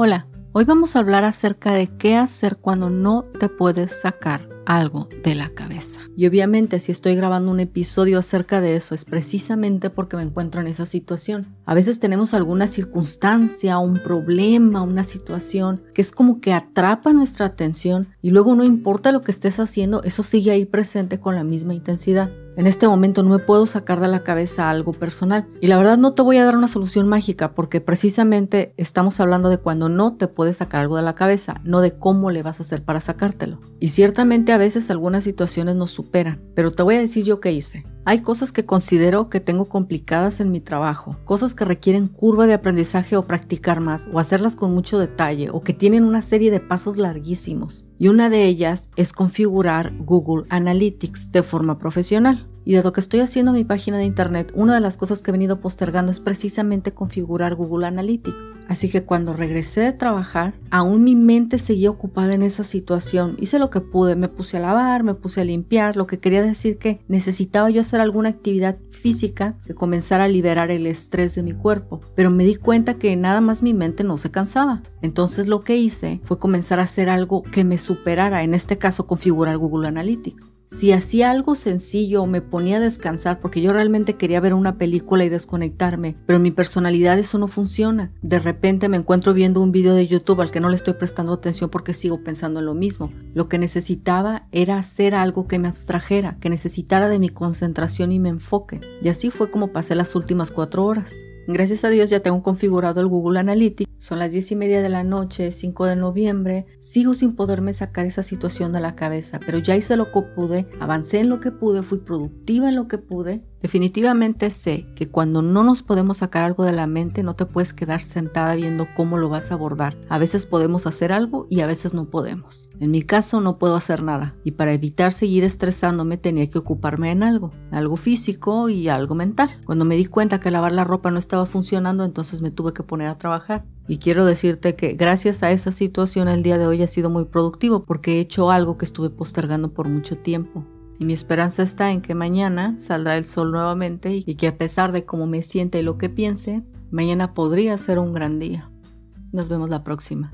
Hola, hoy vamos a hablar acerca de qué hacer cuando no te puedes sacar algo de la cabeza. Y obviamente si estoy grabando un episodio acerca de eso es precisamente porque me encuentro en esa situación. A veces tenemos alguna circunstancia, un problema, una situación que es como que atrapa nuestra atención y luego no importa lo que estés haciendo, eso sigue ahí presente con la misma intensidad. En este momento no me puedo sacar de la cabeza algo personal. Y la verdad no te voy a dar una solución mágica porque precisamente estamos hablando de cuando no te puedes sacar algo de la cabeza, no de cómo le vas a hacer para sacártelo. Y ciertamente a veces algunas situaciones nos superan, pero te voy a decir yo qué hice. Hay cosas que considero que tengo complicadas en mi trabajo, cosas que requieren curva de aprendizaje o practicar más, o hacerlas con mucho detalle, o que tienen una serie de pasos larguísimos. Y una de ellas es configurar Google Analytics de forma profesional. Y de lo que estoy haciendo en mi página de internet, una de las cosas que he venido postergando es precisamente configurar Google Analytics. Así que cuando regresé de trabajar, aún mi mente seguía ocupada en esa situación. Hice lo que pude, me puse a lavar, me puse a limpiar, lo que quería decir que necesitaba yo hacer alguna actividad física que comenzara a liberar el estrés de mi cuerpo. Pero me di cuenta que nada más mi mente no se cansaba. Entonces lo que hice fue comenzar a hacer algo que me superara, en este caso configurar Google Analytics. Si hacía algo sencillo me ponía a descansar porque yo realmente quería ver una película y desconectarme, pero en mi personalidad eso no funciona. De repente me encuentro viendo un video de YouTube al que no le estoy prestando atención porque sigo pensando en lo mismo. Lo que necesitaba era hacer algo que me abstrajera, que necesitara de mi concentración y me enfoque. Y así fue como pasé las últimas cuatro horas. Gracias a Dios ya tengo configurado el Google Analytics. Son las 10 y media de la noche, 5 de noviembre. Sigo sin poderme sacar esa situación de la cabeza, pero ya hice lo que pude, avancé en lo que pude, fui productiva en lo que pude Definitivamente sé que cuando no nos podemos sacar algo de la mente no te puedes quedar sentada viendo cómo lo vas a abordar. A veces podemos hacer algo y a veces no podemos. En mi caso no puedo hacer nada y para evitar seguir estresándome tenía que ocuparme en algo, algo físico y algo mental. Cuando me di cuenta que lavar la ropa no estaba funcionando entonces me tuve que poner a trabajar. Y quiero decirte que gracias a esa situación el día de hoy ha sido muy productivo porque he hecho algo que estuve postergando por mucho tiempo. Y mi esperanza está en que mañana saldrá el sol nuevamente y que a pesar de cómo me siente y lo que piense, mañana podría ser un gran día. Nos vemos la próxima.